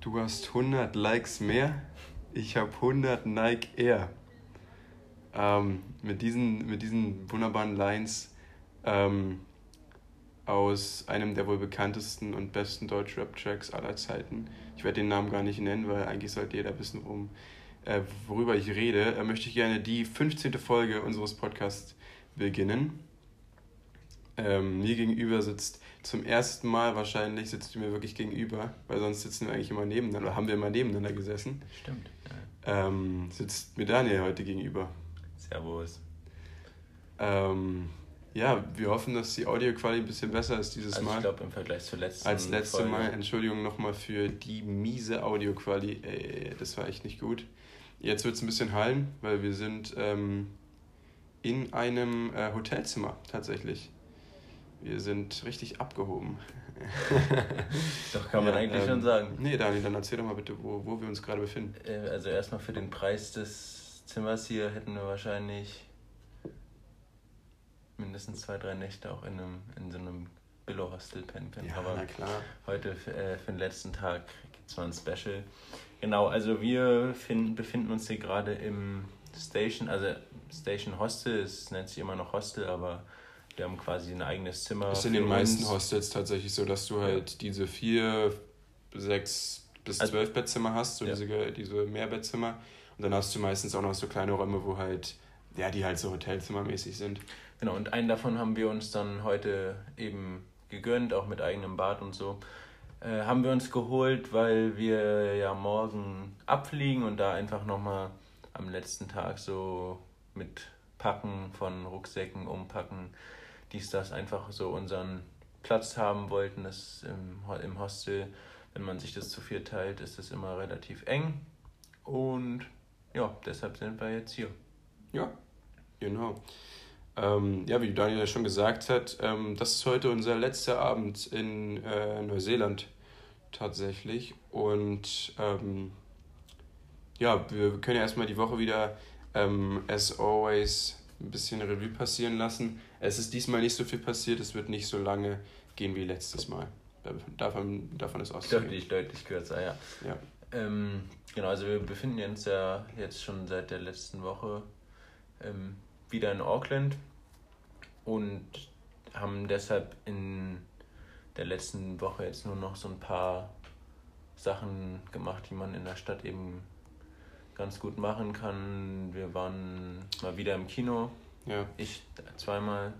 Du hast 100 Likes mehr, ich habe 100 Nike Air. Ähm, mit, diesen, mit diesen wunderbaren Lines ähm, aus einem der wohl bekanntesten und besten Deutsch-Rap-Tracks aller Zeiten. Ich werde den Namen gar nicht nennen, weil eigentlich sollte jeder wissen, worum, äh, worüber ich rede. Äh, möchte ich gerne die 15. Folge unseres Podcasts beginnen. Ähm, mir gegenüber sitzt zum ersten Mal wahrscheinlich, sitzt du mir wirklich gegenüber, weil sonst sitzen wir eigentlich immer nebeneinander, oder haben wir immer nebeneinander gesessen. Stimmt. Ja. Ähm, sitzt mir Daniel heute gegenüber. Servus. Ähm, ja, wir hoffen, dass die Audioqualität ein bisschen besser ist dieses also Mal. Ich glaube im Vergleich zur letzten Als letzte Folge. Mal, Entschuldigung nochmal für die miese Audioqualität. Das war echt nicht gut. Jetzt wird es ein bisschen hallen, weil wir sind ähm, in einem äh, Hotelzimmer tatsächlich. Wir sind richtig abgehoben. doch, kann man ja, eigentlich ähm, schon sagen. Nee, Daniel, dann erzähl doch mal bitte, wo, wo wir uns gerade befinden. Äh, also erstmal für den Preis des Zimmers hier hätten wir wahrscheinlich mindestens zwei, drei Nächte auch in, einem, in so einem Billo-Hostel pennen können. Ja, Aber na klar. heute für, äh, für den letzten Tag gibt es mal ein Special. Genau, also wir finden, befinden uns hier gerade im Station, also Station Hostel, es nennt sich immer noch Hostel, aber wir haben quasi ein eigenes Zimmer. Ist in den meisten Hostels tatsächlich so, dass du halt ja. diese vier, sechs bis also, zwölf Bettzimmer hast, so ja. diese, diese Mehrbettzimmer. Und dann hast du meistens auch noch so kleine Räume, wo halt, ja, die halt so hotelzimmermäßig sind. Genau, und einen davon haben wir uns dann heute eben gegönnt, auch mit eigenem Bad und so. Äh, haben wir uns geholt, weil wir ja morgen abfliegen und da einfach nochmal am letzten Tag so mit Packen von Rucksäcken, Umpacken, dies, das einfach so unseren Platz haben wollten. Das im, im Hostel, wenn man sich das zu viel teilt, ist es immer relativ eng. Und ja, deshalb sind wir jetzt hier. Ja, genau. Ähm, ja, wie Daniel ja schon gesagt hat, ähm, das ist heute unser letzter Abend in äh, Neuseeland tatsächlich. Und ähm, ja, wir können ja erstmal die Woche wieder, ähm, as always, ein bisschen Revue passieren lassen. Es ist diesmal nicht so viel passiert, es wird nicht so lange gehen wie letztes Mal. Davon, davon ist auszugehen. Deutlich, deutlich kürzer, ja. ja. Ähm, genau, also wir befinden uns ja jetzt schon seit der letzten Woche ähm, wieder in Auckland und haben deshalb in der letzten Woche jetzt nur noch so ein paar Sachen gemacht, die man in der Stadt eben ganz gut machen kann. Wir waren mal wieder im Kino. Ja. Ich zweimal.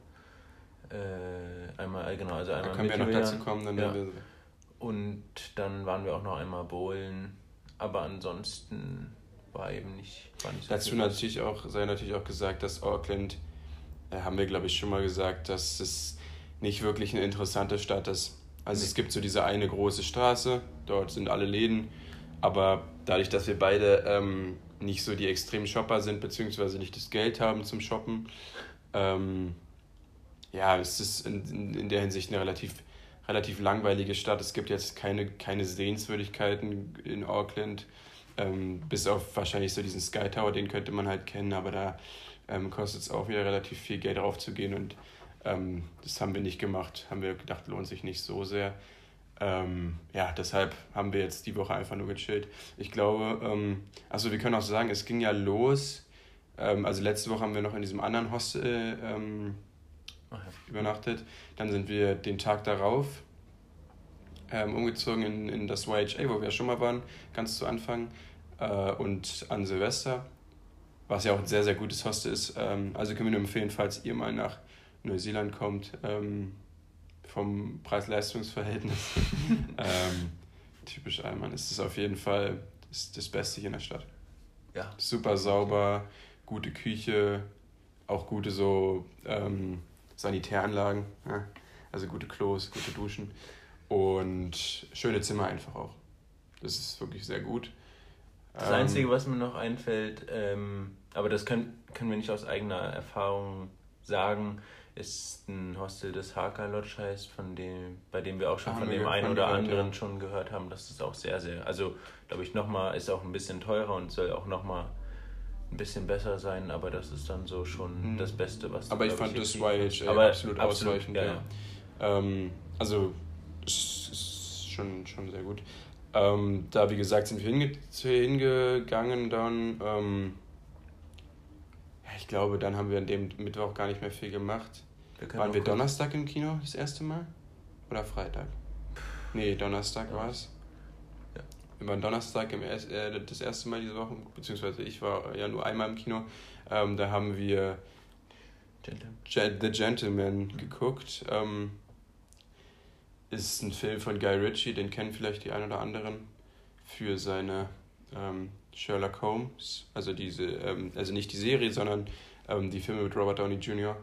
Äh, einmal, äh, genau, also einmal da können wir noch dazu kommen, dann ja. wir Und dann waren wir auch noch einmal bowlen. Aber ansonsten war eben nicht, war nicht so Dazu natürlich auch, sei natürlich auch gesagt, dass Auckland äh, haben wir, glaube ich, schon mal gesagt, dass es nicht wirklich eine interessante Stadt ist. Also es gibt so diese eine große Straße, dort sind alle Läden, aber dadurch, dass wir beide ähm, nicht so die extremen Shopper sind, beziehungsweise nicht das Geld haben zum Shoppen, ähm, ja, es ist in, in, in der Hinsicht eine relativ, relativ langweilige Stadt. Es gibt jetzt keine, keine Sehenswürdigkeiten in Auckland, ähm, bis auf wahrscheinlich so diesen Sky Tower, den könnte man halt kennen, aber da ähm, kostet es auch wieder relativ viel Geld draufzugehen und ähm, das haben wir nicht gemacht, haben wir gedacht, lohnt sich nicht so sehr. Ähm, ja, deshalb haben wir jetzt die Woche einfach nur gechillt. Ich glaube, ähm, also wir können auch sagen, es ging ja los. Ähm, also letzte Woche haben wir noch in diesem anderen Hostel ähm, ja. übernachtet. Dann sind wir den Tag darauf ähm, umgezogen in, in das YHA, wo wir ja schon mal waren, ganz zu Anfang. Äh, und an Silvester was ja auch ein sehr, sehr gutes Hostel ist. Ähm, also können wir nur empfehlen, falls ihr mal nach Neuseeland kommt, ähm, vom Preis-Leistungs-Verhältnis. ähm, typisch Allmann ist es auf jeden Fall das, das Beste hier in der Stadt. Ja. Super sauber, gute Küche, auch gute so ähm, Sanitäranlagen, ja? also gute Klos, gute Duschen und schöne Zimmer einfach auch. Das ist wirklich sehr gut. Das Einzige, was mir noch einfällt, ähm, aber das können, können wir nicht aus eigener Erfahrung sagen, ist ein Hostel, das Haka Lodge heißt, von dem, bei dem wir auch schon ah, von dem einen oder gehört, anderen ja. schon gehört haben, dass das auch sehr, sehr, also glaube ich nochmal, ist auch ein bisschen teurer und soll auch nochmal ein bisschen besser sein, aber das ist dann so schon mhm. das Beste, was Aber ich fand ich, das YHA aber absolut, absolut ausreichend. Ja, ja. Ähm, also, es ist schon, schon sehr gut. Ähm, da, wie gesagt, sind wir hinge hingegangen dann. Ähm, ich glaube, dann haben wir an dem Mittwoch gar nicht mehr viel gemacht. Wir Waren wir Donnerstag im Kino das erste Mal? Oder Freitag? Nee, Donnerstag ja. war es. Ja. Wir waren Donnerstag im äh, das erste Mal diese Woche, beziehungsweise ich war ja nur einmal im Kino. Ähm, da haben wir Gentleman. The Gentleman geguckt. Ähm, ist ein Film von Guy Ritchie, den kennen vielleicht die ein oder anderen für seine ähm, Sherlock Holmes, also diese, ähm, also nicht die Serie, sondern ähm, die Filme mit Robert Downey Jr.,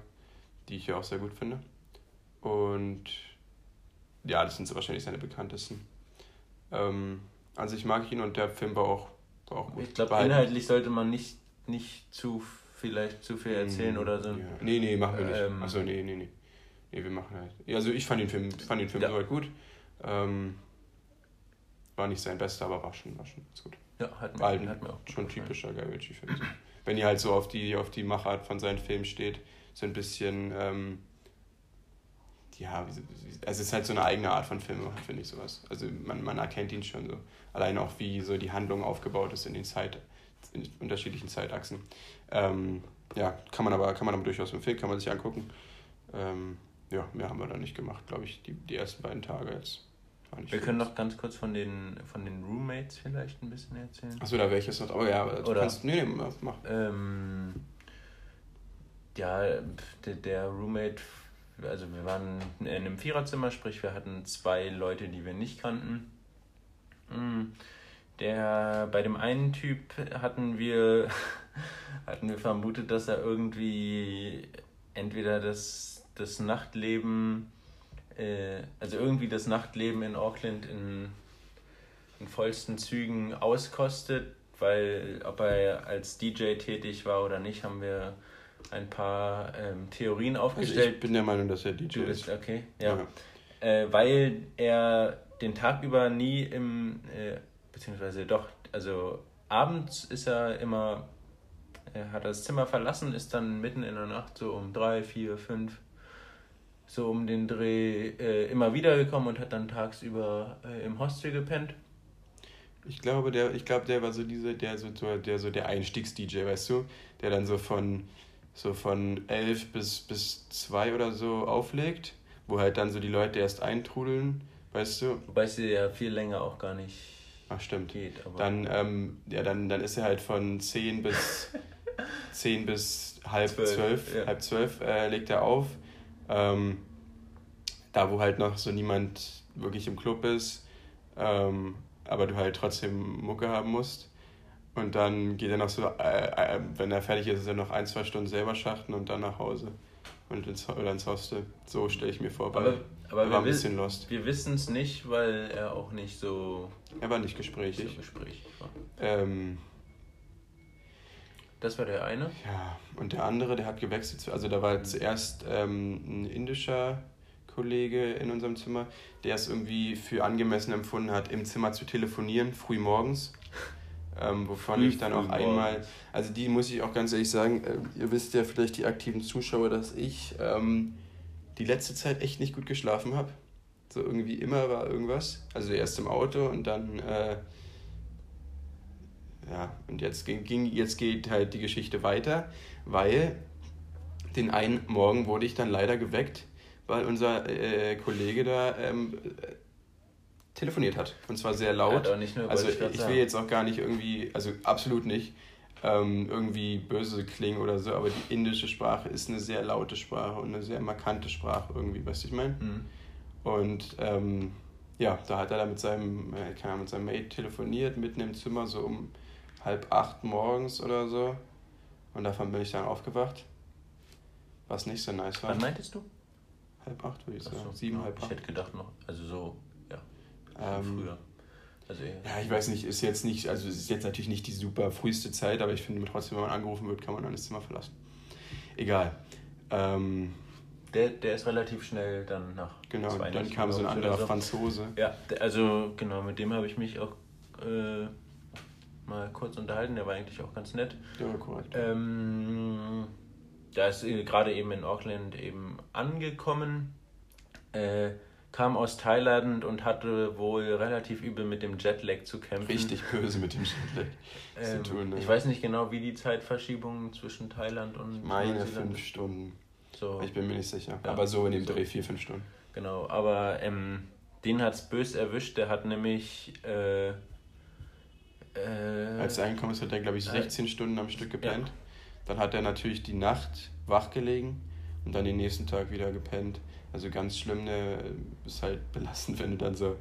die ich ja auch sehr gut finde. Und ja, das sind so wahrscheinlich seine bekanntesten. Ähm, an sich mag ich ihn und der Film war auch, war auch gut. Ich glaube, inhaltlich sollte man nicht, nicht zu vielleicht zu viel erzählen mm, oder so. Ja. Nee, nee, machen wir nicht. Ähm, Achso, nee, nee, nee. Nee, wir machen halt. Also ich fand den Film, fand den Film ja. soweit gut. Ähm, war nicht sein bester, aber war schon, war schon ganz gut. Ja, hat mir, war halt hat mir auch schon typischer Guy Ritchie-Film. Wenn ihr halt so auf die, auf die Machart von seinen Filmen steht, so ein bisschen, ähm, ja, also es ist halt so eine eigene Art von Film, finde ich sowas. Also man, man erkennt ihn schon so. Allein auch, wie so die Handlung aufgebaut ist in den Zeit, in unterschiedlichen Zeitachsen. Ähm, ja, kann man aber, kann man aber durchaus empfehlen, kann man sich angucken. Ähm, ja, mehr haben wir da nicht gemacht, glaube ich, die, die ersten beiden Tage jetzt. Wir können noch ganz kurz von den, von den Roommates vielleicht ein bisschen erzählen. Achso, da welches noch, aber ja, du Oder, kannst, nee, nee, mach. Ähm, ja, der, der Roommate, also wir waren in einem Viererzimmer, sprich wir hatten zwei Leute, die wir nicht kannten. Mm, der, bei dem einen Typ hatten wir, hatten wir vermutet, dass er irgendwie entweder das das Nachtleben, äh, also irgendwie das Nachtleben in Auckland in, in vollsten Zügen auskostet, weil ob er als DJ tätig war oder nicht, haben wir ein paar ähm, Theorien aufgestellt. Also ich bin der Meinung, dass er DJ ist. Okay, ja. ja. Äh, weil er den Tag über nie im, äh, beziehungsweise doch, also abends ist er immer, er hat das Zimmer verlassen, ist dann mitten in der Nacht so um drei, vier, fünf so um den Dreh äh, immer wieder gekommen und hat dann tagsüber äh, im Hostel gepennt. Ich glaube, der, ich glaube, der war so diese, der so, der so der Einstiegs-DJ, weißt du, der dann so von so von elf bis bis zwei oder so auflegt, wo halt dann so die Leute erst eintrudeln, weißt du. Wobei es ja viel länger auch gar nicht Ach, stimmt. geht. Aber dann, ähm, ja, dann, dann ist er halt von zehn bis zehn bis halb zwölf, zwölf ja. halb zwölf äh, legt er auf ähm, da, wo halt noch so niemand wirklich im Club ist, ähm, aber du halt trotzdem Mucke haben musst. Und dann geht er noch so, äh, äh, wenn er fertig ist, ist er noch ein, zwei Stunden selber schachten und dann nach Hause. Und ins, oder ins Hostel. So stelle ich mir vor. Aber, aber war ein bisschen lost. Wir wissen es nicht, weil er auch nicht so. Er war nicht gesprächig. So gesprächig war. Ähm, das war der eine? Ja, und der andere, der hat gewechselt. Also da war zuerst ähm, ein indischer Kollege in unserem Zimmer, der es irgendwie für angemessen empfunden hat, im Zimmer zu telefonieren, früh morgens. Ähm, wovon ich dann auch einmal, also die muss ich auch ganz ehrlich sagen, äh, ihr wisst ja vielleicht die aktiven Zuschauer, dass ich ähm, die letzte Zeit echt nicht gut geschlafen habe. So irgendwie immer war irgendwas. Also erst im Auto und dann äh, ja, und jetzt, ging, jetzt geht halt die Geschichte weiter, weil den einen Morgen wurde ich dann leider geweckt, weil unser äh, Kollege da ähm, telefoniert hat. Und zwar sehr laut. Ja, nur, also ich, ich will jetzt auch gar nicht irgendwie, also absolut nicht, ähm, irgendwie böse klingen oder so, aber die indische Sprache ist eine sehr laute Sprache und eine sehr markante Sprache irgendwie, weißt du, ich meine? Mhm. Und ähm, ja, da hat er dann mit seinem, äh, keine Ahnung, mit seinem Mate telefoniert, mitten im Zimmer, so um halb acht morgens oder so. Und davon bin ich dann aufgewacht. Was nicht so nice war. Wann meintest du? Halb acht, würde ich sagen. So, Sieben, ja, halb acht. Ich hätte gedacht noch, also so, ähm, früher. Also ja, ich weiß nicht, ist jetzt nicht, also ist jetzt natürlich nicht die super früheste Zeit, aber ich finde trotzdem, wenn man angerufen wird, kann man dann das Zimmer verlassen. Egal. Ähm, der, der ist relativ schnell dann nach. Genau, dann kam so ein anderer so. Franzose. Ja, also genau, mit dem habe ich mich auch äh, mal kurz unterhalten, der war eigentlich auch ganz nett. Ja, korrekt. Ähm, da ist gerade eben in Auckland eben angekommen. Äh, kam aus Thailand und hatte wohl relativ übel mit dem Jetlag zu kämpfen. Richtig böse mit dem Jetlag ähm, zu tun. Ne? Ich weiß nicht genau, wie die Zeitverschiebung zwischen Thailand und. Meine fünf Stunden. So. Ich bin mir nicht sicher. Ja, aber so in dem so. Dreh vier, fünf Stunden. Genau, aber ähm, den hat es bös erwischt. Der hat nämlich. Äh, äh, Als er angekommen ist, hat er, glaube ich, 16 äh, Stunden am Stück gepennt. Ja. Dann hat er natürlich die Nacht wach gelegen und dann den nächsten Tag wieder gepennt. Also ganz schlimm, ne, ist halt belastend, wenn du dann so,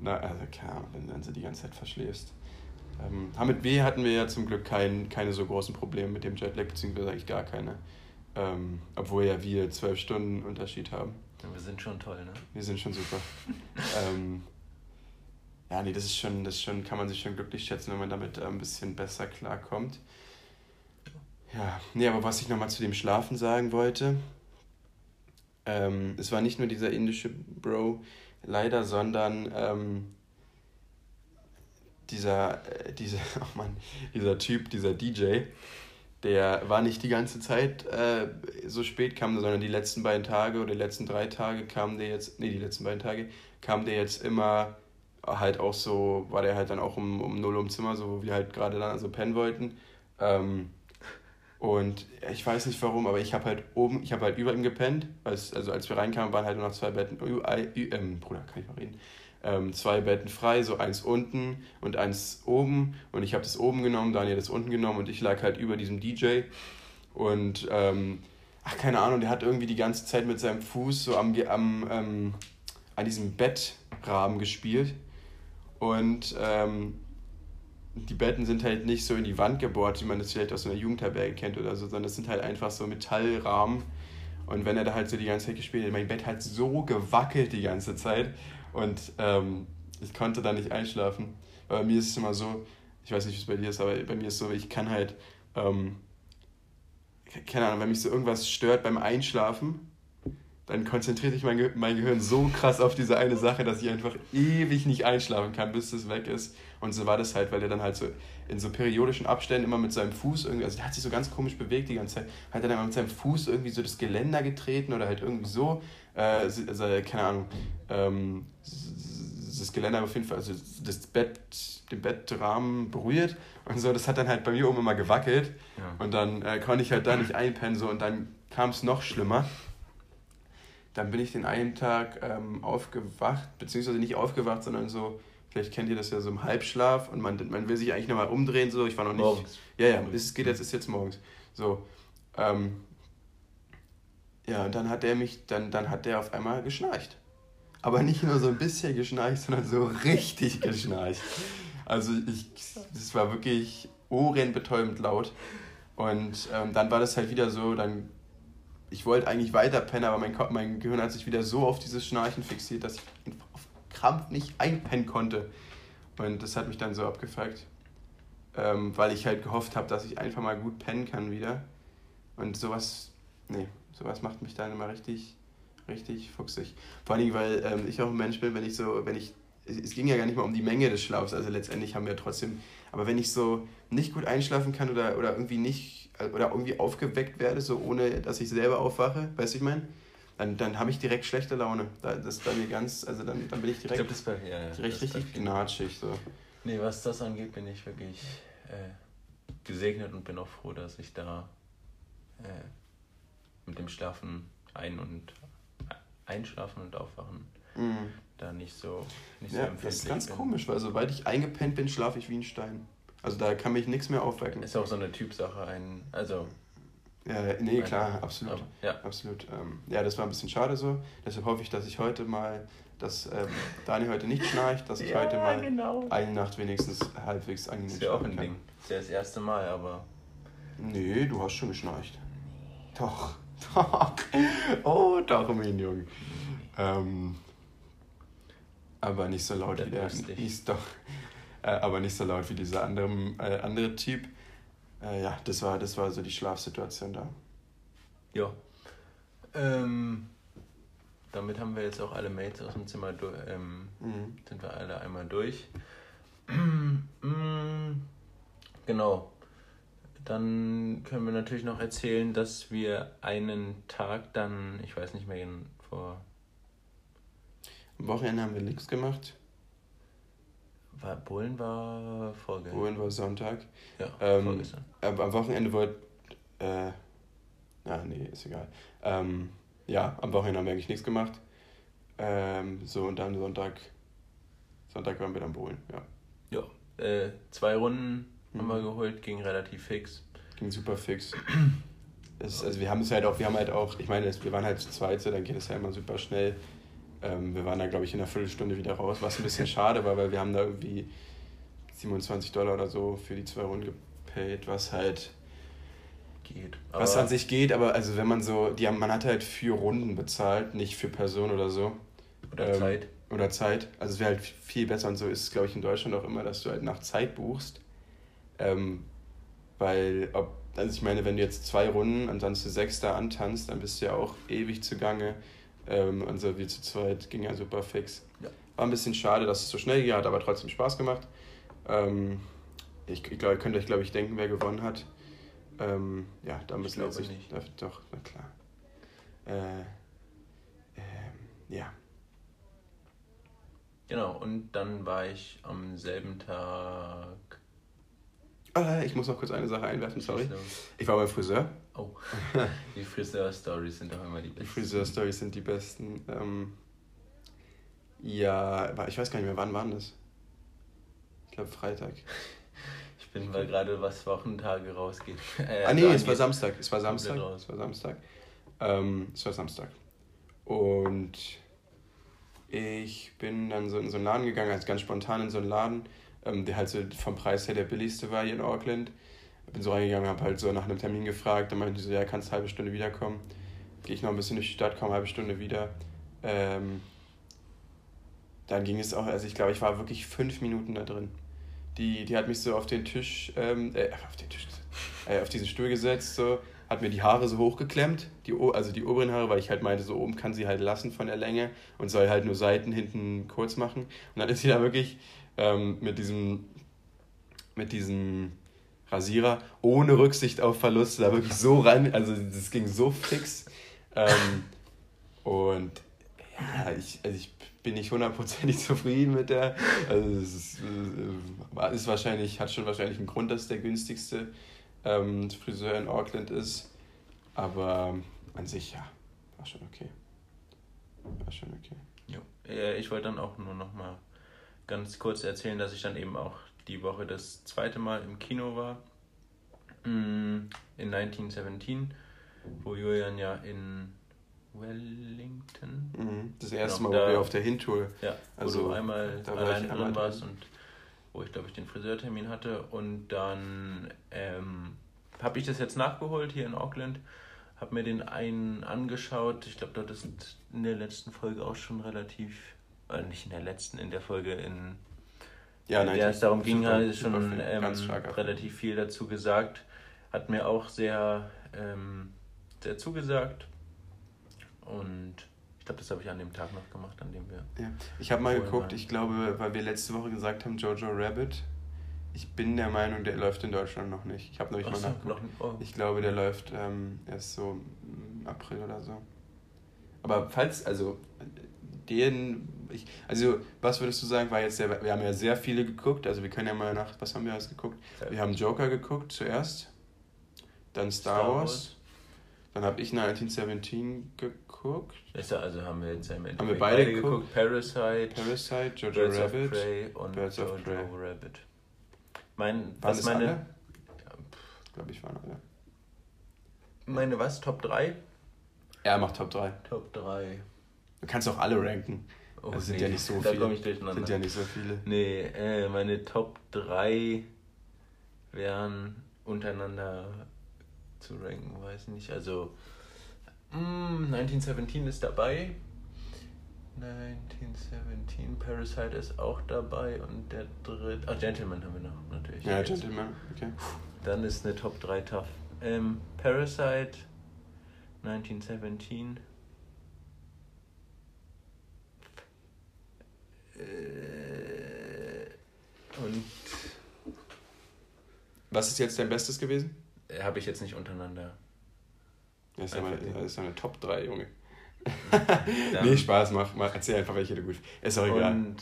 na, also klar, wenn du dann so die ganze Zeit verschläfst. Ähm, mit B hatten wir ja zum Glück kein, keine so großen Probleme mit dem Jetlag, beziehungsweise eigentlich gar keine. Ähm, obwohl ja wir zwölf Stunden Unterschied haben. Ja, wir sind schon toll, ne? Wir sind schon super. ähm, ja, nee, das ist schon, das schon, kann man sich schon glücklich schätzen, wenn man damit äh, ein bisschen besser klarkommt. Ja, nee, aber was ich nochmal zu dem Schlafen sagen wollte, ähm, es war nicht nur dieser indische Bro, leider, sondern ähm, dieser, äh, dieser, oh Mann, dieser Typ, dieser DJ, der war nicht die ganze Zeit äh, so spät kam, sondern die letzten beiden Tage oder die letzten drei Tage kam der jetzt, nee, die letzten beiden Tage kam der jetzt immer halt auch so, war der halt dann auch um, um 0 Uhr im Zimmer, so wo wir halt gerade dann so pennen wollten. Ähm, und ich weiß nicht warum, aber ich habe halt oben, ich habe halt über ihm gepennt. Als, also als wir reinkamen, waren halt nur noch zwei Betten. ähm, Bruder, kann ich mal reden. Ähm, zwei Betten frei, so eins unten und eins oben. Und ich habe das oben genommen, Daniel das unten genommen und ich lag halt über diesem DJ. Und ähm, ach, keine Ahnung, der hat irgendwie die ganze Zeit mit seinem Fuß so am, am ähm, an diesem Bettrahmen gespielt. Und ähm, die Betten sind halt nicht so in die Wand gebohrt, wie man das vielleicht aus einer Jugendherberge kennt oder so, sondern es sind halt einfach so Metallrahmen. Und wenn er da halt so die ganze Zeit gespielt hat, mein Bett hat so gewackelt die ganze Zeit und ähm, ich konnte da nicht einschlafen. Bei mir ist es immer so, ich weiß nicht, wie es bei dir ist, aber bei mir ist es so, ich kann halt, ähm, keine Ahnung, wenn mich so irgendwas stört beim Einschlafen, dann konzentriert sich mein, Ge mein Gehirn so krass auf diese eine Sache, dass ich einfach ewig nicht einschlafen kann, bis es weg ist. Und so war das halt, weil er dann halt so in so periodischen Abständen immer mit seinem Fuß irgendwie, also der hat sich so ganz komisch bewegt die ganze Zeit, hat dann immer mit seinem Fuß irgendwie so das Geländer getreten oder halt irgendwie so, äh, also keine Ahnung, ähm, das Geländer auf jeden Fall, also das Bett, den Bettrahmen berührt und so, das hat dann halt bei mir oben immer gewackelt ja. und dann äh, konnte ich halt da nicht einpennen so und dann kam es noch schlimmer dann bin ich den einen Tag ähm, aufgewacht, beziehungsweise nicht aufgewacht, sondern so, vielleicht kennt ihr das ja so im Halbschlaf und man, man will sich eigentlich nochmal umdrehen, so, ich war noch nicht. Morgens. Ja, ja, es geht jetzt, ist jetzt morgens. So. Ähm, ja, und dann hat der mich, dann, dann hat der auf einmal geschnarcht. Aber nicht nur so ein bisschen geschnarcht, sondern so richtig geschnarcht. Also ich, das war wirklich ohrenbetäubend laut. Und ähm, dann war das halt wieder so, dann ich wollte eigentlich weiter pennen, aber mein, mein Gehirn hat sich wieder so auf dieses Schnarchen fixiert, dass ich auf Krampf nicht einpennen konnte. Und das hat mich dann so abgefuckt, ähm, weil ich halt gehofft habe, dass ich einfach mal gut pennen kann wieder. Und sowas, nee, sowas macht mich dann immer richtig, richtig fuchsig. Vor allem, weil ähm, ich auch ein Mensch bin, wenn ich so, wenn ich, es ging ja gar nicht mal um die Menge des Schlafs, also letztendlich haben wir trotzdem, aber wenn ich so nicht gut einschlafen kann oder, oder irgendwie nicht oder irgendwie aufgeweckt werde, so ohne dass ich selber aufwache, weißt du, ich meine? Dann, dann habe ich direkt schlechte Laune. Das ist bei mir ganz, also dann, dann bin ich direkt, ich glaub, das bei, ja, ja, direkt richtig gnatschig. So. Nee, was das angeht, bin ich wirklich äh, gesegnet und bin auch froh, dass ich da äh, mit dem Schlafen ein- und einschlafen und aufwachen mhm. Da nicht so nicht ja, so Das ist ganz bin. komisch, weil sobald ich eingepennt bin, schlafe ich wie ein Stein. Also da kann mich nichts mehr aufwecken. Ist auch so eine Typsache, ein, also. Ja, nee, klar, absolut. Aber, ja. Absolut. Ähm, ja, das war ein bisschen schade so. Deshalb hoffe ich, dass ich heute mal, dass ähm, Dani heute nicht schnarcht, dass ich ja, heute mal genau. eine Nacht wenigstens halbwegs angenehm Das ist ja auch ein kann. Ding. Das ist ja das erste Mal, aber. Nee, du hast schon geschnarcht. Doch. Doch. Oh, doch, mein Junge. Ähm, aber nicht so laut wie der. Nicht, doch, äh, aber nicht so laut wie dieser andere, äh, andere Typ. Äh, ja, das war, das war so die Schlafsituation da. Ja. Ähm, damit haben wir jetzt auch alle Mates aus dem Zimmer durch. Ähm, mhm. Sind wir alle einmal durch. genau. Dann können wir natürlich noch erzählen, dass wir einen Tag dann, ich weiß nicht mehr, vor Am Wochenende haben wir nichts gemacht. War, Polen war vorgestern. Polen war Sonntag. Ja, ähm, vorgestern. Am Wochenende wollte. Äh, ah, nee, ist egal. Ähm, ja, am Wochenende haben wir eigentlich nichts gemacht. Ähm, so, und dann Sonntag. Sonntag waren wir dann Polen, ja. Ja, äh, zwei Runden haben Mhm. wir geholt, ging relativ fix. Ging super fix. Es, also wir haben es halt auch, wir haben halt auch, ich meine, wir waren halt zu zweit, so, dann geht es ja immer super schnell. Ähm, wir waren da, glaube ich, in einer Viertelstunde wieder raus, was ein bisschen schade war, weil wir haben da irgendwie 27 Dollar oder so für die zwei Runden gepaid, was halt, Geht. was an sich geht, aber also wenn man so, die haben, man hat halt für Runden bezahlt, nicht für Person oder so. Oder ähm, Zeit. Oder Zeit. Also es wäre halt viel besser und so ist es, glaube ich, in Deutschland auch immer, dass du halt nach Zeit buchst. Ähm, weil, ob, also ich meine, wenn du jetzt zwei Runden und dann zu sechs da antanzt, dann bist du ja auch ewig zugange. Ähm, und so wie zu zweit ging ja super fix. Ja. War ein bisschen schade, dass es so schnell ging, hat aber trotzdem Spaß gemacht. Ähm, ich ich glaube, ihr könnt euch, glaube ich, denken, wer gewonnen hat. Ähm, ja, da müssen wir jetzt nicht. Darf, doch, na klar. Äh, ähm, ja. Genau, und dann war ich am selben Tag. Äh, ich muss noch kurz eine Sache einwerfen, sorry. Ich war beim Friseur. Oh, die Friseur-Stories sind doch immer die Die besten. Friseur-Stories sind die besten. Ähm, ja, ich weiß gar nicht mehr, wann waren das? Ich glaube Freitag. Ich bin, weil gerade was Wochentage rausgeht. Äh, ah nee, also es war. Samstag. Es war Samstag. Es war Samstag. Ähm, es war Samstag. Und ich bin dann so in so einen Laden gegangen, also ganz spontan in so einen Laden, ähm, der halt so vom Preis her der billigste war hier in Auckland. Bin so reingegangen, habe halt so nach einem Termin gefragt, dann meinten die so, ja, kannst eine halbe Stunde wiederkommen. Gehe ich noch ein bisschen durch die Stadt, komme eine halbe Stunde wieder. Ähm, dann ging es auch, also ich glaube, ich war wirklich fünf Minuten da drin. Die, die hat mich so auf den Tisch, ähm, äh, auf den Tisch äh, auf diesen Stuhl gesetzt, so, hat mir die Haare so hochgeklemmt, die, also die oberen Haare, weil ich halt meinte, so oben kann sie halt lassen von der Länge und soll halt nur Seiten hinten kurz machen. Und dann ist sie da wirklich ähm, mit diesem, mit diesem Rasierer ohne Rücksicht auf Verluste da wirklich so rein, also das ging so fix. Ähm, und ja, ich, also ich bin nicht hundertprozentig zufrieden mit der. Also es ist, äh, ist wahrscheinlich, hat schon wahrscheinlich einen Grund, dass der günstigste ähm, Friseur in Auckland ist. Aber an sich, ja, war schon okay. War schon okay. Jo. Äh, Ich wollte dann auch nur noch mal ganz kurz erzählen, dass ich dann eben auch die Woche das zweite Mal im Kino war. Mm, In 1917, wo Julian ja in Wellington, Mhm. Das erste Genau, Mal, wo da- wir auf der Hintour. ja, wo Also, du einmal da war ich alleine einmal drin warst und wo ich glaube ich den Friseurtermin hatte und dann ähm, habe ich das jetzt nachgeholt hier in Auckland, habe mir den einen angeschaut. Ich glaube, dort ist in der letzten Folge auch schon relativ, äh, nicht in der letzten, in der Folge in Ja, in der es darum ging, super- hat schon viel, ähm, relativ viel dazu gesagt. Hat mir auch sehr, ähm, sehr zugesagt. Und ich glaube, das habe ich an dem Tag noch gemacht, an dem wir. Ja. Ich habe mal geguckt, mal. ich glaube, weil wir letzte Woche gesagt haben, Jojo Rabbit. Ich bin der Meinung, der läuft in Deutschland noch nicht. Ich habe nämlich mal Achso, nachgeguckt. noch, oh, Ich glaube, der läuft ähm, erst so im April oder so. Aber falls, also den, ich, also was würdest du sagen, war jetzt der, wir haben ja sehr viele geguckt, also wir können ja mal nach, was haben wir alles geguckt? Wir haben Joker geguckt zuerst, dann Star, Star Wars, Wars. dann habe ich 1917 geguckt, ja, also haben wir jetzt ja Endeffekt wir beide geguckt? Parasite, Parasite, Jojo Birds of Rabbit. Prey und Birds of Prey. Rabbit. Mein, was meine, alle? Glaube ich, waren alle. meine was? Top 3? Er macht Top 3. Top 3. Du kannst auch alle ranken. Oh, Das sind nee, ja nicht so da viele. komme ich durcheinander. Sind ja nicht so viele. Nee, äh, meine Top 3 wären untereinander zu ranken, weiß nicht. Also, mm, 1917 ist dabei. 1917, Parasite ist auch dabei und der dritte. Ah, Gentleman haben wir noch, natürlich. Ja, Gentleman, okay. Dann ist eine Top 3 tough. Ähm, Parasite, 1917. und Was ist jetzt dein Bestes gewesen? habe ich jetzt nicht untereinander. Das ist, den- das ist eine Top 3, Junge. nee, Spaß, mach, mach, erzähl einfach, welche du gut Ist auch egal. Und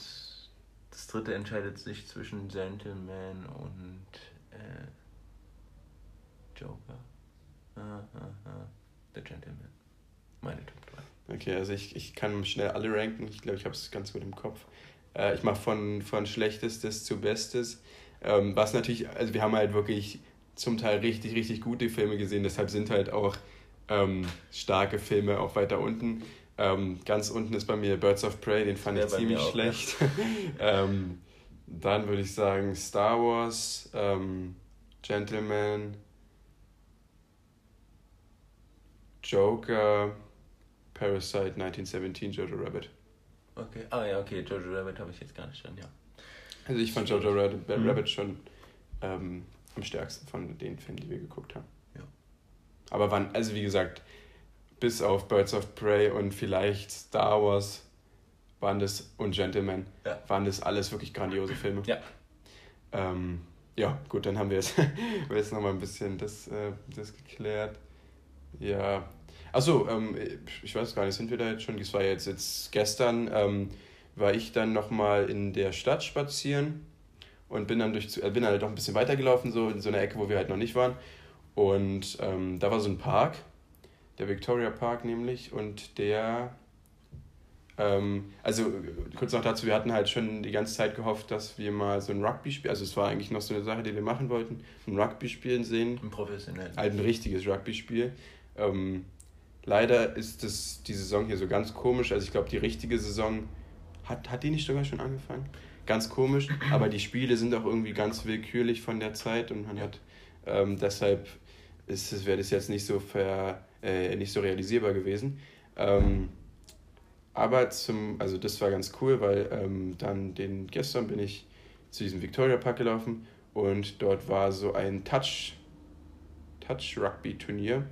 das dritte entscheidet sich zwischen Gentleman und äh, Joker. Ah, ah, ah. The Gentleman. Meine Top 3. Okay, also ich, ich kann schnell alle ranken. Ich glaube, ich habe es ganz gut im Kopf. Äh, ich mache von, von Schlechtestes zu Bestes. Ähm, was natürlich, also wir haben halt wirklich zum Teil richtig, richtig gute Filme gesehen, deshalb sind halt auch ähm, starke Filme auch weiter unten. Ähm, ganz unten ist bei mir Birds of Prey, den fand ich ziemlich schlecht. Ähm, dann würde ich sagen Star Wars, ähm, Gentleman, Joker, Parasite 1917, Jojo Rabbit. Okay, ah ja, okay, Jojo Rabbit habe ich jetzt gar nicht dran, ja. Also ich fand Jojo Rabbit, mhm. Rabbit schon ähm, am stärksten von den Filmen, die wir geguckt haben. Ja. Aber wann, also wie gesagt, bis auf Birds of Prey und vielleicht Star Wars waren das und Gentleman, ja. waren das alles wirklich grandiose Filme. Ja. Ähm, ja, gut, dann haben wir jetzt, wir jetzt nochmal ein bisschen das, äh, das geklärt. Ja. Achso, ähm, ich weiß gar nicht, sind wir da jetzt schon? Das war jetzt, jetzt gestern, ähm, war ich dann nochmal in der Stadt spazieren und bin dann durch, äh, bin dann halt noch ein bisschen weitergelaufen, so in so einer Ecke, wo wir halt noch nicht waren. Und ähm, da war so ein Park, der Victoria Park nämlich, und der, ähm, also kurz noch dazu, wir hatten halt schon die ganze Zeit gehofft, dass wir mal so ein Rugby-Spiel, also es war eigentlich noch so eine Sache, die wir machen wollten, ein Rugby-Spielen sehen. Ein professionelles. Halt ein richtiges Rugby-Spiel. Ähm, leider ist das, die Saison hier so ganz komisch, also ich glaube, die richtige Saison, hat, hat die nicht sogar schon angefangen? ganz komisch, aber die Spiele sind auch irgendwie ganz willkürlich von der Zeit und man hat ähm, deshalb ist es wäre das jetzt nicht so ver, äh, nicht so realisierbar gewesen. Ähm, aber zum, also das war ganz cool, weil ähm, dann den gestern bin ich zu diesem Victoria Park gelaufen und dort war so ein Touch Touch Rugby Turnier.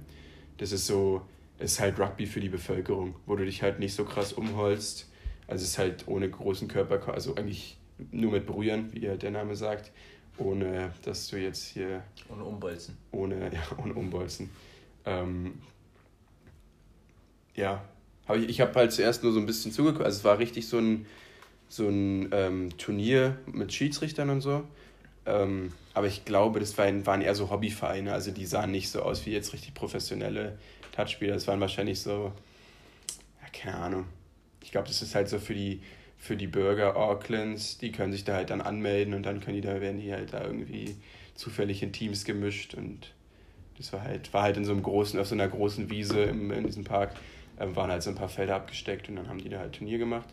Das ist so ist halt Rugby für die Bevölkerung, wo du dich halt nicht so krass umholst. Also es ist halt ohne großen Körper, also eigentlich nur mit berühren, wie der Name sagt, ohne dass du jetzt hier. Ohne Umbolzen. Ohne, ja, ohne Umbolzen. Ähm, ja, hab ich, ich habe halt zuerst nur so ein bisschen zugeguckt. Also es war richtig so ein, so ein ähm, Turnier mit Schiedsrichtern und so. Ähm, aber ich glaube, das waren, waren eher so Hobbyvereine. Also die sahen nicht so aus wie jetzt richtig professionelle Touchspieler. Das waren wahrscheinlich so, ja, keine Ahnung. Ich glaube, das ist halt so für die für die Bürger Aucklands, die können sich da halt dann anmelden und dann können die da, werden die halt da irgendwie zufällig in Teams gemischt und das war halt, war halt in so einem großen, auf so einer großen Wiese im, in diesem Park, äh, waren halt so ein paar Felder abgesteckt und dann haben die da halt Turnier gemacht.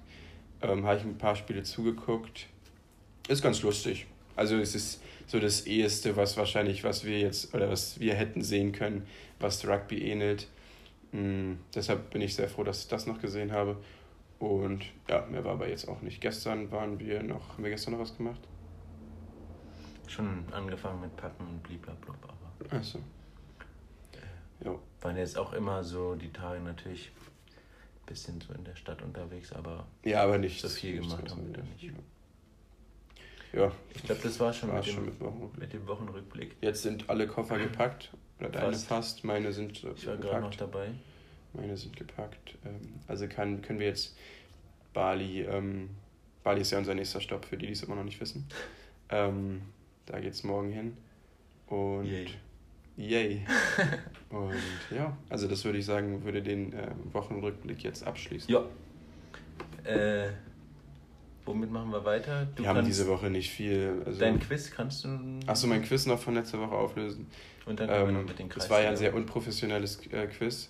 Ähm, habe ich ein paar Spiele zugeguckt. Ist ganz lustig. Also es ist so das eheste, was wahrscheinlich, was wir jetzt, oder was wir hätten sehen können, was Rugby ähnelt. Mhm, deshalb bin ich sehr froh, dass ich das noch gesehen habe. Und ja, mehr war aber jetzt auch nicht. Gestern waren wir noch, haben wir gestern noch was gemacht? Schon angefangen mit Packen und bliblablub, aber. Achso. Jo. Waren jetzt auch immer so die Tage natürlich ein bisschen so in der Stadt unterwegs, aber. Ja, aber nicht. So viel gemacht haben wir da nicht. Ja. Ich glaube, das war schon, mit, dem, schon mit, mit, dem Wochenrückblick. Jetzt sind alle Koffer gepackt. Oder deine fast. fast. Meine sind. Ich war gerade noch dabei. Meine sind gepackt. Ähm, also kann, können wir jetzt Bali, ähm, Bali ist ja unser nächster Stopp, für die, die es immer noch nicht wissen. Ähm, da geht es morgen hin. Und yay. yay. Und ja, also das würde ich sagen, würde den äh, Wochenrückblick jetzt abschließen. Ja. Äh, womit machen wir weiter? Du wir haben diese Woche nicht viel. Also, dein Quiz kannst du. Achso, mein Quiz noch von letzter Woche auflösen. Und dann ähm, mit den Kreis. Das war ja ein sehr unprofessionelles äh, Quiz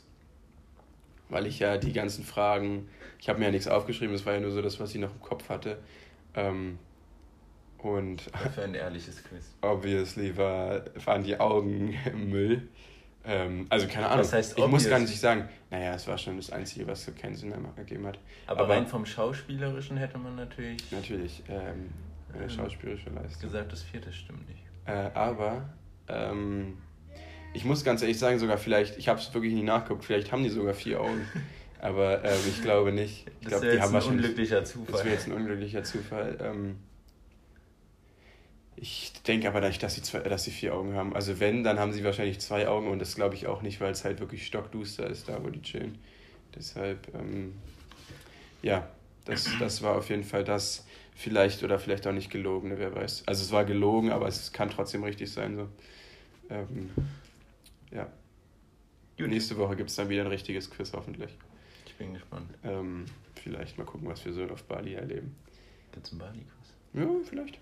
weil ich ja die ganzen Fragen, ich habe mir ja nichts aufgeschrieben, das war ja nur so das, was ich noch im Kopf hatte. Ähm, und für ein ehrliches Quiz. Obviously war, waren die Augen Müll. Ähm, also keine Ahnung. Das heißt, ich obvious. muss gar nicht sagen, naja, es war schon das Einzige, was so keinen Sinn mehr gegeben hat. Aber, Aber rein vom Schauspielerischen hätte man natürlich. Natürlich, ähm, ähm, schauspielerische Leistung. Gesagt, das vierte stimmt nicht. Äh, aber ähm, ich muss ganz ehrlich sagen, sogar vielleicht, ich habe es wirklich nie nachgeguckt, vielleicht haben die sogar vier Augen. Aber ähm, ich glaube nicht. Ich das wäre jetzt ein unglücklicher Zufall. Das wäre jetzt ein unglücklicher Zufall. Ich denke aber nicht, dass sie, zwei, dass sie vier Augen haben. Also wenn, dann haben sie wahrscheinlich zwei Augen und das glaube ich auch nicht, weil es halt wirklich stockduster ist, da wo die chillen. Deshalb, ähm, ja, das, das war auf jeden Fall das vielleicht oder vielleicht auch nicht gelogene, wer weiß. Also es war gelogen, aber es kann trotzdem richtig sein. So. Ähm, ja. Gut. Nächste Woche gibt es dann wieder ein richtiges Quiz hoffentlich. Ich bin gespannt. Ähm, vielleicht mal gucken, was wir so auf Bali erleben. Gibt es ein Bali-Quiz? Ja, vielleicht.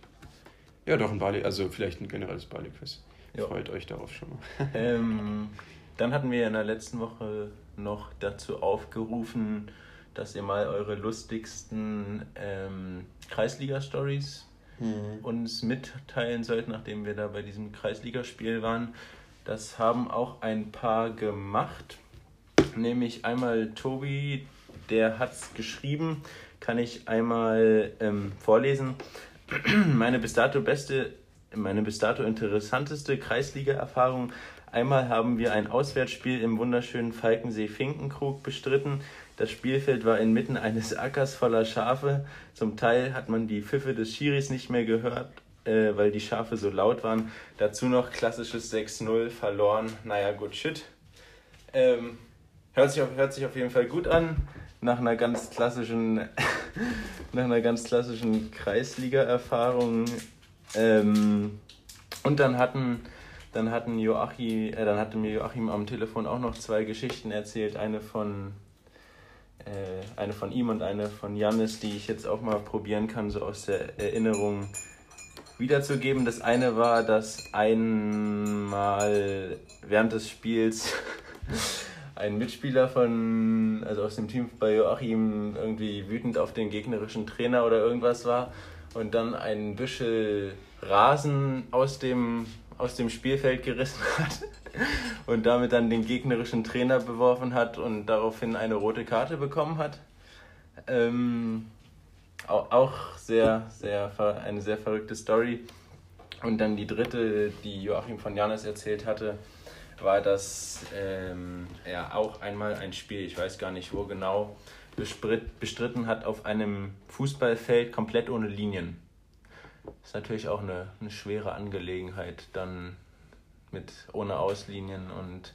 Ja, doch, ein Bali, also vielleicht ein generelles Bali-Quiz. Freut euch darauf schon mal. ähm, dann hatten wir in der letzten Woche noch dazu aufgerufen, dass ihr mal eure lustigsten ähm, Kreisliga-Stories mhm. uns mitteilen sollt, nachdem wir da bei diesem Kreisligaspiel waren. Das haben auch ein paar gemacht. Nämlich einmal Tobi, der hat es geschrieben. Kann ich einmal ähm, vorlesen. Meine bis dato beste, meine bis dato interessanteste Kreisliga-Erfahrung. Einmal haben wir ein Auswärtsspiel im wunderschönen Falkensee-Finkenkrug bestritten. Das Spielfeld war inmitten eines Ackers voller Schafe. Zum Teil hat man die Pfiffe des Schiris nicht mehr gehört, äh, weil die Schafe so laut waren. Dazu noch klassisches 6-0 verloren. Naja, gut, shit. Ähm, hört, sich auf, hört sich auf jeden Fall gut an. Nach einer ganz klassischen, nach einer ganz klassischen Kreisliga-Erfahrung. Ähm, und dann hatten, dann hatten Joachim, äh, dann hatte mir Joachim am Telefon auch noch zwei Geschichten erzählt. Eine von äh, eine von ihm und eine von Janis, die ich jetzt auch mal probieren kann, so aus der Erinnerung wiederzugeben. Das eine war, dass einmal während des Spiels ein Mitspieler von, also aus dem Team bei Joachim irgendwie wütend auf den gegnerischen Trainer oder irgendwas war und dann ein Büschel Rasen aus dem, aus dem Spielfeld gerissen hat und damit dann den gegnerischen Trainer beworfen hat und daraufhin eine rote Karte bekommen hat. Ähm, auch sehr, sehr, eine sehr verrückte Story. Und dann die dritte, die Joachim von Janis erzählt hatte, war, dass ähm, er auch einmal ein Spiel, ich weiß gar nicht wo genau, bestritten hat auf einem Fußballfeld komplett ohne Linien. Das ist natürlich auch eine, eine schwere Angelegenheit, dann mit ohne Auslinien und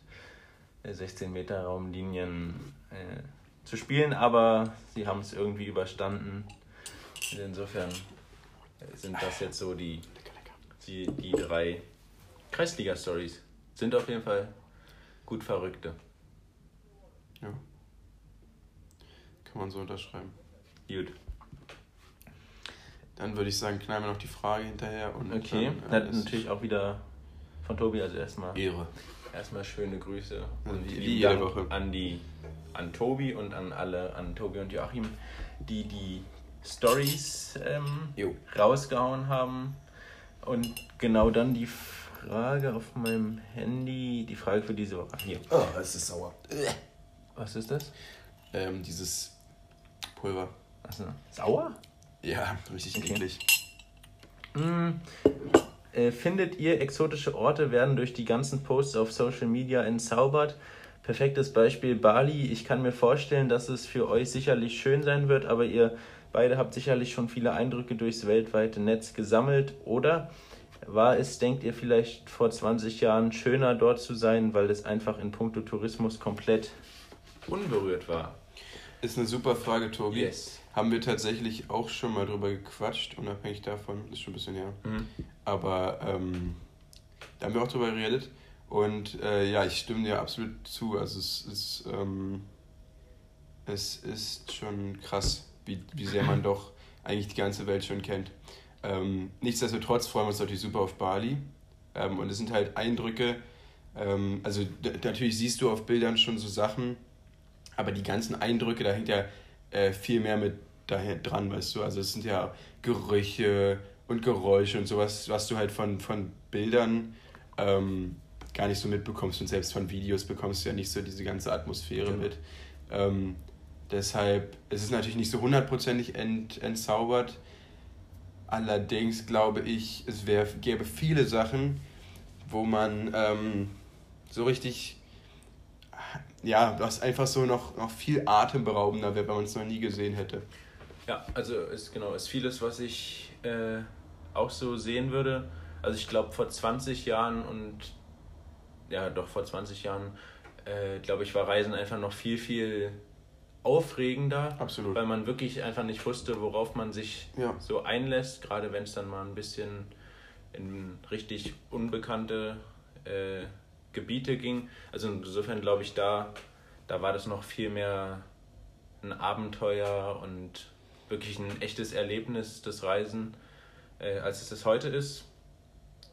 16 äh, Meter Raumlinien äh, zu spielen, aber sie haben es irgendwie überstanden. Insofern sind das jetzt so die, die, die drei Kreisliga-Stories. Sind auf jeden Fall gut verrückte. Ja. Kann man so unterschreiben. Gut. Dann würde ich sagen, knallen wir noch die Frage hinterher. Und okay, dann, äh, natürlich auch wieder von Tobi, also erstmal. Ehre. Erstmal schöne Grüße und wie, wie jede Woche. an die an Tobi und an alle, an Tobi und Joachim, die die Stories ähm, rausgehauen haben. Und genau dann die Frage auf meinem Handy, die Frage für diese Woche. Hier. Oh, es ist sauer. Was ist das? Ähm, dieses Pulver. Achso. Sauer? Ja, richtig okay. eklig. Mm, äh, findet ihr, exotische Orte werden durch die ganzen Posts auf Social Media entzaubert? Perfektes Beispiel Bali. Ich kann mir vorstellen, dass es für euch sicherlich schön sein wird, aber ihr beide habt sicherlich schon viele Eindrücke durchs weltweite Netz gesammelt, oder? War es, denkt ihr, vielleicht vor 20 Jahren schöner dort zu sein, weil es einfach in puncto Tourismus komplett unberührt war? Ist eine super Frage, Tobi. Yes. Haben wir tatsächlich auch schon mal drüber gequatscht, unabhängig davon, ist schon ein bisschen her. Mhm. Aber ähm, da haben wir auch drüber geredet. Und äh, ja, ich stimme dir absolut zu. Also es ist, ähm, es ist schon krass, wie, wie sehr man doch eigentlich die ganze Welt schon kennt. Ähm, nichtsdestotrotz freuen wir uns natürlich super auf Bali. Ähm, und es sind halt Eindrücke. Ähm, also natürlich siehst du auf Bildern schon so Sachen, aber die ganzen Eindrücke, da hängt ja äh, viel mehr mit daher dran, weißt du. Also es sind ja Gerüche und Geräusche und sowas, was du halt von, von Bildern ähm, gar nicht so mitbekommst und selbst von Videos bekommst du ja nicht so diese ganze Atmosphäre genau. mit. Ähm, deshalb es ist es natürlich nicht so hundertprozentig ent, entzaubert. Allerdings glaube ich, es wär, gäbe viele Sachen, wo man ähm, so richtig ja, was einfach so noch, noch viel atemberaubender wäre, wenn man es noch nie gesehen hätte. Ja, also ist genau, ist vieles, was ich äh, auch so sehen würde. Also ich glaube vor 20 Jahren und ja doch vor 20 Jahren, äh, glaube ich, war Reisen einfach noch viel, viel aufregender, Absolut. weil man wirklich einfach nicht wusste, worauf man sich ja. so einlässt, gerade wenn es dann mal ein bisschen in richtig unbekannte äh, Gebiete ging. Also insofern glaube ich, da, da war das noch viel mehr ein Abenteuer und wirklich ein echtes Erlebnis des Reisen, äh, als es das heute ist.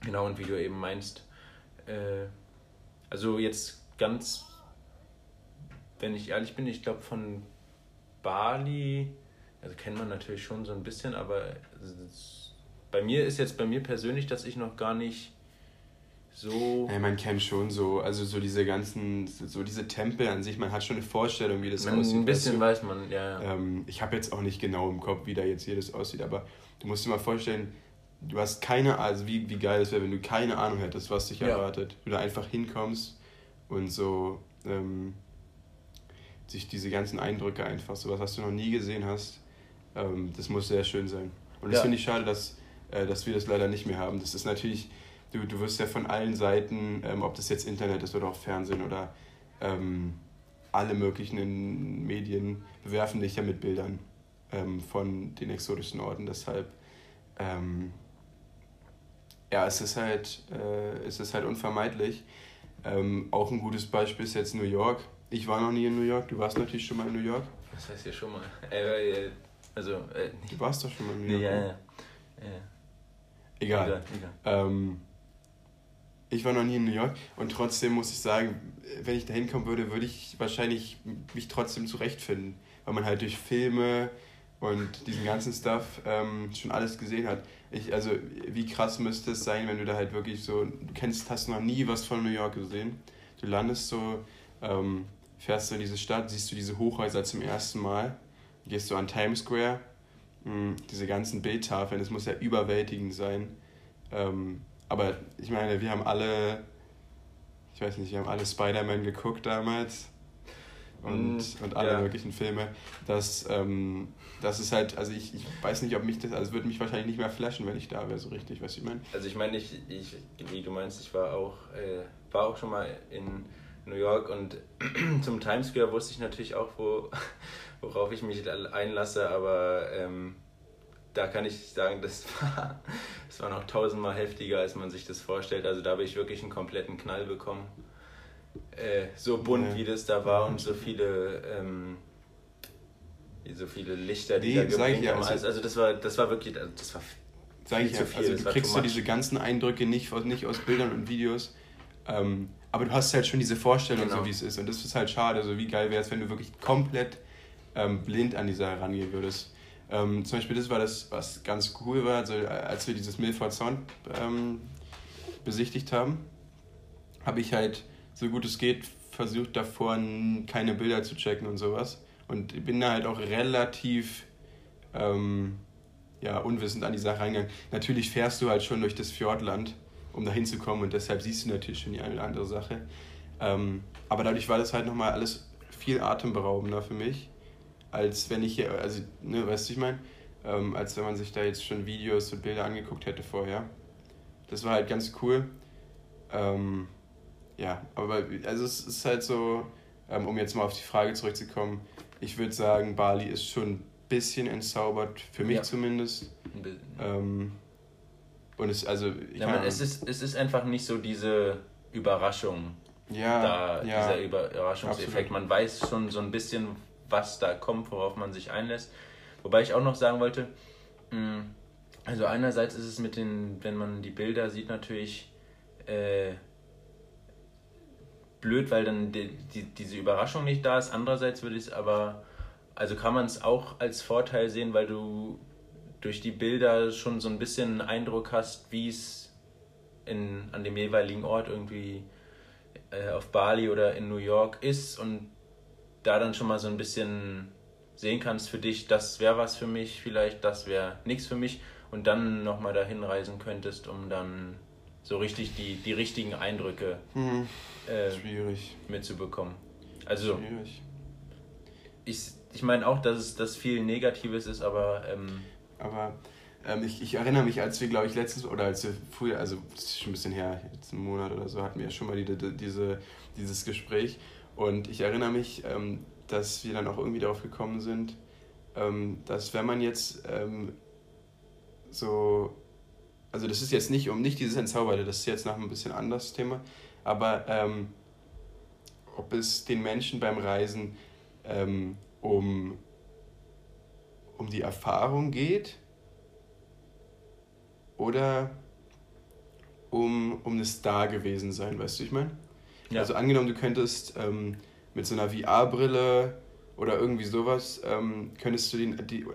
Genau, und wie du eben meinst, äh, also jetzt ganz, wenn ich ehrlich bin, ich glaube von Bali, also kennt man natürlich schon so ein bisschen, aber bei mir ist jetzt bei mir persönlich, dass ich noch gar nicht so. Ja, man kennt schon so, also so diese ganzen, so diese Tempel an sich, man hat schon eine Vorstellung, wie das man, aussieht. Ein bisschen weiß man, ja. ja. Ähm, ich habe jetzt auch nicht genau im Kopf, wie da jetzt jedes aussieht, aber du musst dir mal vorstellen, du hast keine Ahnung, also wie, wie geil es wäre, wenn du keine Ahnung hättest, was dich ja. erwartet. Du da einfach hinkommst und so ähm, sich diese ganzen Eindrücke einfach, so was, was du noch nie gesehen hast, ähm, das muss sehr schön sein. Und das ja. finde ich schade, dass, äh, dass wir das leider nicht mehr haben. Das ist natürlich du, du wirst ja von allen Seiten, ähm, ob das jetzt Internet ist oder auch Fernsehen oder ähm, alle möglichen Medien, bewerfen dich ja mit Bildern ähm, von den exotischen Orten. Deshalb, ähm, ja, es ist halt, äh, es ist halt unvermeidlich. Ähm, auch ein gutes Beispiel ist jetzt New York. Ich war noch nie in New York, du warst natürlich schon mal in New York. Das heißt ja schon mal. Äh, äh, also, äh, du warst doch schon mal in New York. Ja, ja. ja. Egal. egal, egal. Ähm, ich war noch nie in New York und trotzdem muss ich sagen, wenn ich da hinkommen würde, würde ich wahrscheinlich mich trotzdem zurechtfinden, weil man halt durch Filme und diesen ganzen Stuff ähm, schon alles gesehen hat. Ich, also, wie krass müsste es sein, wenn du da halt wirklich so, du kennst, hast noch nie was von New York gesehen. Du landest so, ähm, fährst du in diese Stadt, siehst du diese Hochhäuser zum ersten Mal, gehst du an Times Square, mh, hm, diese ganzen Bildtafeln, das muss ja überwältigend sein. Ähm, aber ich meine, wir haben alle, ich weiß nicht, wir haben alle Spider-Man geguckt damals und, mm, und alle ja. möglichen Filme. Das, ähm, das ist halt, also ich, ich weiß nicht, ob mich das, also würde mich wahrscheinlich nicht mehr flashen, wenn ich da wäre, so richtig, weißt du, ich meine? Also ich meine, ich, ich, wie du meinst, ich war auch, äh, war auch schon mal in New York und zum Times Square wusste ich natürlich auch, wo, worauf ich mich einlasse, aber ähm, da kann ich sagen, das war, das war noch tausendmal heftiger, als man sich das vorstellt. Also da habe ich wirklich einen kompletten Knall bekommen. Äh, so bunt, ja. wie das da war und so viele, ähm, so viele Lichter, die nee, da geblinkt haben. Also, also das war, das war wirklich, also das war sag ich ja, also du kriegst so diese ganzen Eindrücke nicht, nicht aus Bildern und Videos, ähm, aber du hast halt schon diese Vorstellung, genau. so wie es ist. Und das ist halt schade. So wie geil wäre es, wenn du wirklich komplett ähm, blind an die Sache rangehen würdest. Ähm, zum Beispiel das war das, was ganz cool war, also als wir dieses Milford Sound ähm, besichtigt haben, habe ich halt so gut es geht versucht davor keine Bilder zu checken und sowas und bin da halt auch relativ ähm, ja, unwissend an die Sache reingegangen. Natürlich fährst du halt schon durch das Fjordland, um da hinzukommen und deshalb siehst du natürlich schon die eine oder andere Sache. Ähm, aber dadurch war das halt nochmal alles viel atemberaubender für mich als wenn ich hier, also, ne, weißt du, ich meine, ähm, als wenn man sich da jetzt schon Videos und Bilder angeguckt hätte vorher. Das war halt ganz cool. Ähm, ja, aber also es ist halt so, ähm, um jetzt mal auf die Frage zurückzukommen, ich würde sagen, Bali ist schon ein bisschen entzaubert, für mich ja. zumindest. Ähm, und es, also, ich ja, man, es, ist, es ist einfach nicht so diese Überraschung. Ja, da, ja, dieser Überraschungseffekt. Absolut. Man weiß schon so ein bisschen, was da kommt, worauf man sich einlässt. Wobei ich auch noch sagen wollte, mm, also einerseits ist es mit den, wenn man die Bilder sieht, natürlich äh, blöd, weil dann die, die, diese Überraschung nicht da ist. Andererseits würde ich es aber, also kann man es auch als Vorteil sehen, weil du durch die Bilder schon so ein bisschen einen Eindruck hast, wie es an dem jeweiligen Ort irgendwie äh, auf Bali oder in New York ist und da dann schon mal so ein bisschen sehen kannst für dich, das wäre was für mich, vielleicht das wäre nichts für mich und dann nochmal dahin reisen könntest, um dann so richtig die, die richtigen Eindrücke hm. äh, mitzubekommen. Also Schwierig. ich, ich meine auch, dass es dass viel Negatives ist, aber ähm, aber ähm, ich, ich erinnere mich, als wir, glaube ich, letztens, oder als wir früher, also schon ein bisschen her, jetzt einen Monat oder so, hatten wir ja schon mal die, die, diese, dieses Gespräch. Und ich erinnere mich, ähm, dass wir dann auch irgendwie darauf gekommen sind, ähm, dass wenn man jetzt ähm, so, also das ist jetzt nicht um nicht dieses Entzauberte, das ist jetzt noch ein bisschen anderes Thema, aber ähm, ob es den Menschen beim Reisen ähm, um, um die Erfahrung geht oder um, um das Da gewesen sein, weißt du, ich meine? Ja. Also angenommen, du könntest ähm, mit so einer VR-Brille oder irgendwie sowas, ähm, könntest du den, die,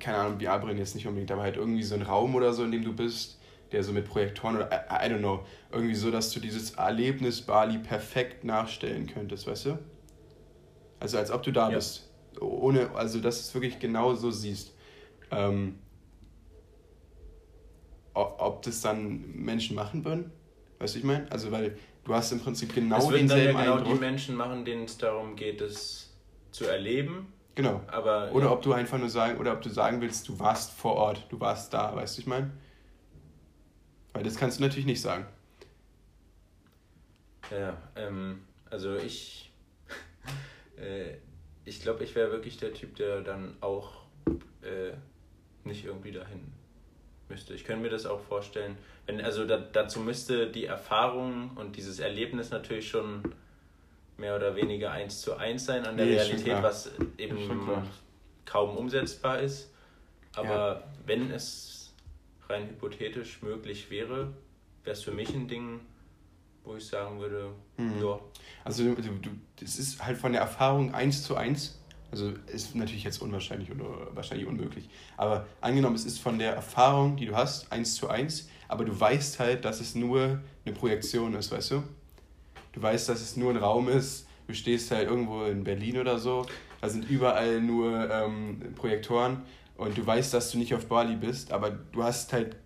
keine Ahnung, VR-Brillen jetzt nicht unbedingt, aber halt irgendwie so ein Raum oder so, in dem du bist, der so mit Projektoren oder, I, I don't know, irgendwie so, dass du dieses Erlebnis Bali perfekt nachstellen könntest, weißt du? Also als ob du da ja. bist. Ohne, also dass du es wirklich genau so siehst. Ähm, ob das dann Menschen machen würden? Weißt du, ich meine? Also, weil du hast im Prinzip genau das denselben dann ja genau Eindruck. die Menschen machen, denen es darum geht, es zu erleben. Genau. Aber, oder ja. ob du einfach nur sagen, oder ob du sagen willst, du warst vor Ort, du warst da, weißt du, ich meine? Weil das kannst du natürlich nicht sagen. Ja, ähm, also ich, äh, ich glaube, ich wäre wirklich der Typ, der dann auch äh, nicht irgendwie dahin müsste. Ich könnte mir das auch vorstellen. Wenn, also da, dazu müsste die Erfahrung und dieses Erlebnis natürlich schon mehr oder weniger eins zu eins sein an der nee, Realität, was eben kaum umsetzbar ist. Aber ja. wenn es rein hypothetisch möglich wäre, wäre es für mich ein Ding, wo ich sagen würde, mhm. ja. Also du, du, das ist halt von der Erfahrung eins zu eins also ist natürlich jetzt unwahrscheinlich oder wahrscheinlich unmöglich. Aber angenommen, es ist von der Erfahrung, die du hast, eins zu eins, aber du weißt halt, dass es nur eine Projektion ist, weißt du? Du weißt, dass es nur ein Raum ist. Du stehst halt irgendwo in Berlin oder so. Da sind überall nur ähm, Projektoren und du weißt, dass du nicht auf Bali bist, aber du hast halt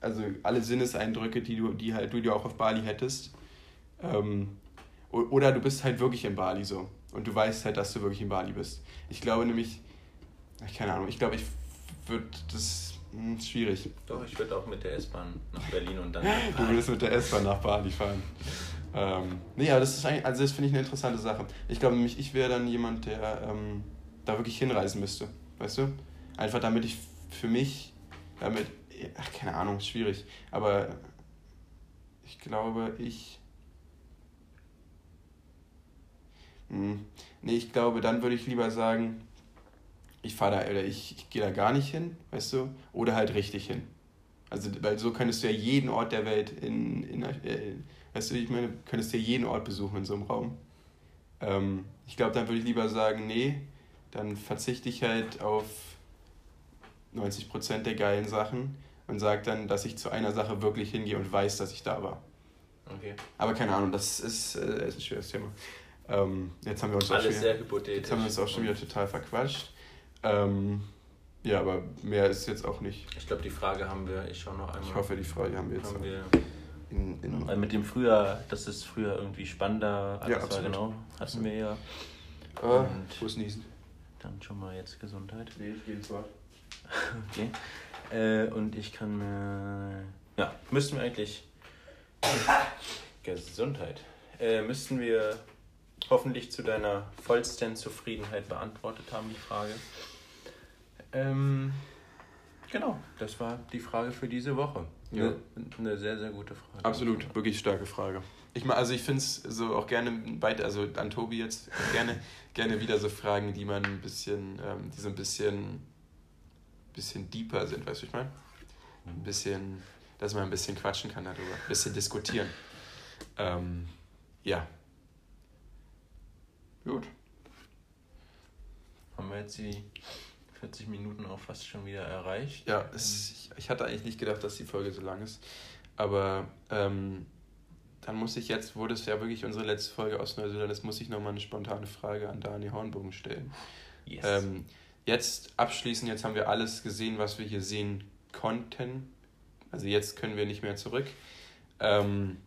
also alle Sinneseindrücke, die du, die halt du dir auch auf Bali hättest. Ähm, oder du bist halt wirklich in Bali so. Und du weißt halt, dass du wirklich in Bali bist. Ich glaube nämlich, keine Ahnung, ich glaube, ich würde das mh, hm, schwierig. Doch, ich würde auch mit der S-Bahn nach Berlin und dann. du würdest mit der S-Bahn nach Bali fahren. Ähm, nee, aber das ist eigentlich, also das finde ich eine interessante Sache. Ich glaube nämlich, ich wäre dann jemand, der ähm, da wirklich hinreisen müsste. Weißt du? Einfach damit ich für mich, damit, ach, keine Ahnung, schwierig. Aber ich glaube, ich Hm. Nee, ich glaube, dann würde ich lieber sagen, ich fahre da oder ich, ich gehe da gar nicht hin, weißt du? Oder halt richtig hin. Also, weil so könntest du ja jeden Ort der Welt in, in äh, weißt du, ich meine, könntest du ja jeden Ort besuchen in so einem Raum. Ähm, ich glaube, dann würde ich lieber sagen, nee, dann verzichte ich halt auf 90% der geilen Sachen und sage dann, dass ich zu einer Sache wirklich hingehe und weiß, dass ich da war. Okay. Aber keine Ahnung, das ist, äh, ist ein schweres Thema. Ähm, jetzt haben wir uns Alles auch schon, sehr hypothetisch. Jetzt haben wir uns auch schon wieder total verquatscht. Ähm, ja, aber mehr ist jetzt auch nicht. Ich glaube, die Frage haben wir, ich schaue noch einmal. Ich hoffe, die Frage haben wir jetzt. Haben wir in, in Weil mit dem früher, das ist früher irgendwie spannender. Ja, absolut. War genau, hatten wir ja. Oh, Und niesen. Dann schon mal jetzt Gesundheit. Nee, ich gehe ins Wort. okay. Äh, und ich kann mir. Ja, müssten wir eigentlich. Gesundheit. Äh, müssten wir hoffentlich zu deiner vollsten Zufriedenheit beantwortet haben, die Frage. Ähm, genau, das war die Frage für diese Woche. Ja. Eine, eine sehr, sehr gute Frage. Absolut, wirklich starke Frage. Ich mal, also ich finde es so auch gerne weiter, also an Tobi jetzt gerne, gerne wieder so Fragen, die man ein bisschen, ähm, die so ein bisschen, bisschen deeper sind, weißt du, ich meine? Ein bisschen, dass man ein bisschen quatschen kann darüber, ein bisschen diskutieren. Ähm, ja, Gut. Haben wir jetzt die 40 Minuten auch fast schon wieder erreicht? Ja, es, ich, ich, hatte eigentlich nicht gedacht, dass die Folge so lang ist. Aber ähm, dann muss ich jetzt, wo das ja wirklich unsere letzte Folge aus Neuseeland ist, muss ich nochmal eine spontane Frage an Dani Hornbogen stellen. Yes. Ähm, jetzt abschließend, jetzt haben wir alles gesehen, was wir hier sehen konnten. Also jetzt können wir nicht mehr zurück. Ähm,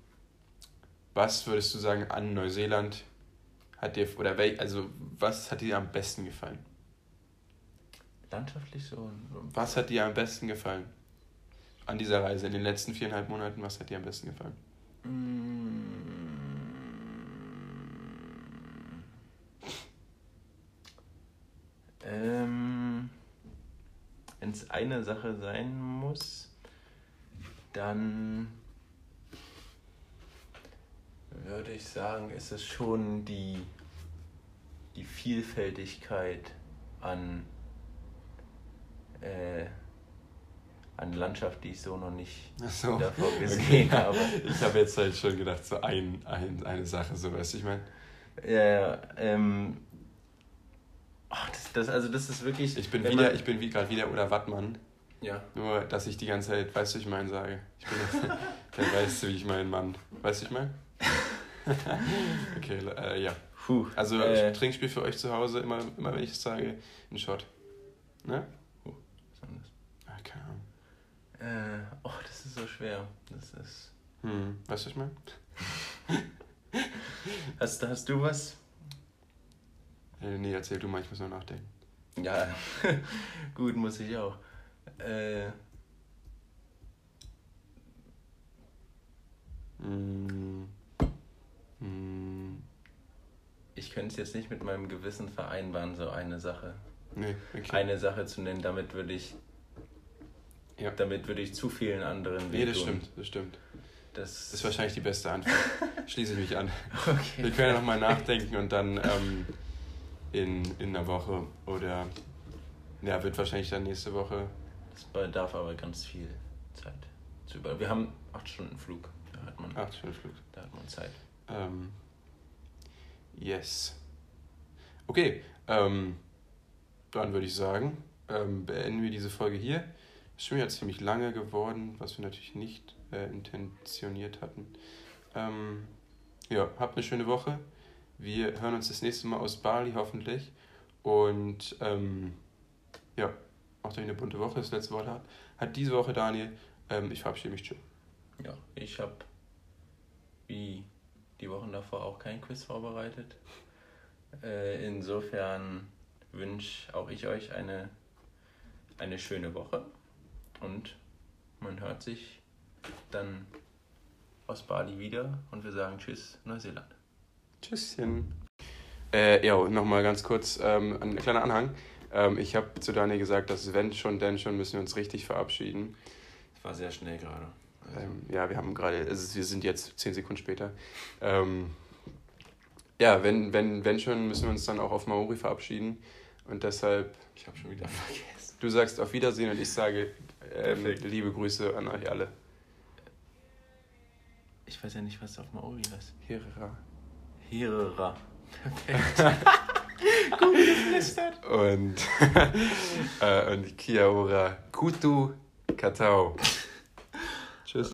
was würdest du sagen an Neuseeland hat dir, oder wel, also was hat dir am besten gefallen? Landschaftlich so? Was hat dir am besten gefallen? An dieser Reise, in den letzten viereinhalb Monaten, was hat dir am besten gefallen? Mm. Ähm, Wenn es eine Sache sein muss, dann würde ich sagen, ist es schon die, die Vielfältigkeit an, äh, an Landschaft, die ich so noch nicht so. davor Okay. gesehen habe. Ich habe jetzt halt schon gedacht, so ein, ein, eine Sache, so weißt du, ich meine. Ja, ja, ähm. Ach, das, das, also das ist wirklich. Ich bin wieder, ich bin wie gerade wieder oder Wattmann. Ja. Nur, dass ich die ganze Zeit, weißt du, ich mein sage. Ich bin dann weißt du, wie ich meinen Mann. Weißt du, ich mein? okay, äh, ja. Puh. Also äh, Trinkspiel für euch zu Hause, immer, immer wenn ich es sage, ein Shot. Ne? was ist denn Ah, keine Ahnung. das? Äh, oh, das ist so schwer. Das ist. Hm, weißt du, ich mein? Hast, hast du was? Äh, nee, erzähl du mal, ich muss noch nachdenken. Ja, gut, muss ich auch. Äh, Hm. Hm. ich könnte es jetzt nicht mit meinem Gewissen vereinbaren, so eine Sache. Nee, okay. Eine Sache zu nennen, damit würde ich. Ja. Damit würde ich zu vielen anderen Nee, das stimmt, das stimmt. Das, Das ist wahrscheinlich die beste Antwort. Schließe ich mich an. Okay. Wir können ja nochmal nachdenken und dann ähm, in, in einer Woche oder ja, wird wahrscheinlich dann nächste Woche. Das bedarf aber ganz viel Zeit zu über. Wir haben acht Stunden Flug. Da hat man, Acht Stunden Flug. da hat man Zeit. Ähm, yes. Okay, ähm, dann würde ich sagen, ähm, beenden wir diese Folge hier. Ist schon wieder ziemlich lange geworden, was wir natürlich nicht äh, intentioniert hatten. Ähm, ja, habt eine schöne Woche. Wir hören uns das nächste Mal aus Bali hoffentlich. Und ähm, ja, macht euch eine bunte Woche. Das letzte Wort hat, hat diese Woche Daniel. Ähm, ich verabschiede mich. Tschüss. Ja, ich habe wie die Wochen davor auch kein Quiz vorbereitet. Äh, insofern wünsche auch ich euch eine, eine schöne Woche und man hört sich dann aus Bali wieder und wir sagen Tschüss, Neuseeland. Tschüsschen. Äh, ja, nochmal ganz kurz ähm, ein kleiner Anhang. Ähm, ich habe zu Daniel gesagt, dass wenn schon, denn schon, müssen wir uns richtig verabschieden. Es war sehr schnell gerade. Also, Ähm, ja, wir haben gerade, also wir sind jetzt zehn Sekunden später. Ähm, ja, wenn, wenn, wenn schon, müssen wir uns dann auch auf Maori verabschieden. Und deshalb, ich habe schon wieder vergessen. du sagst auf Wiedersehen und ich sage ähm, liebe Grüße an euch alle. Ich weiß ja nicht, was auf Maori heißt. Hirra. Hirera. Perfekt. Gut geflüstert. Und, äh, und Kia ora kutu katao.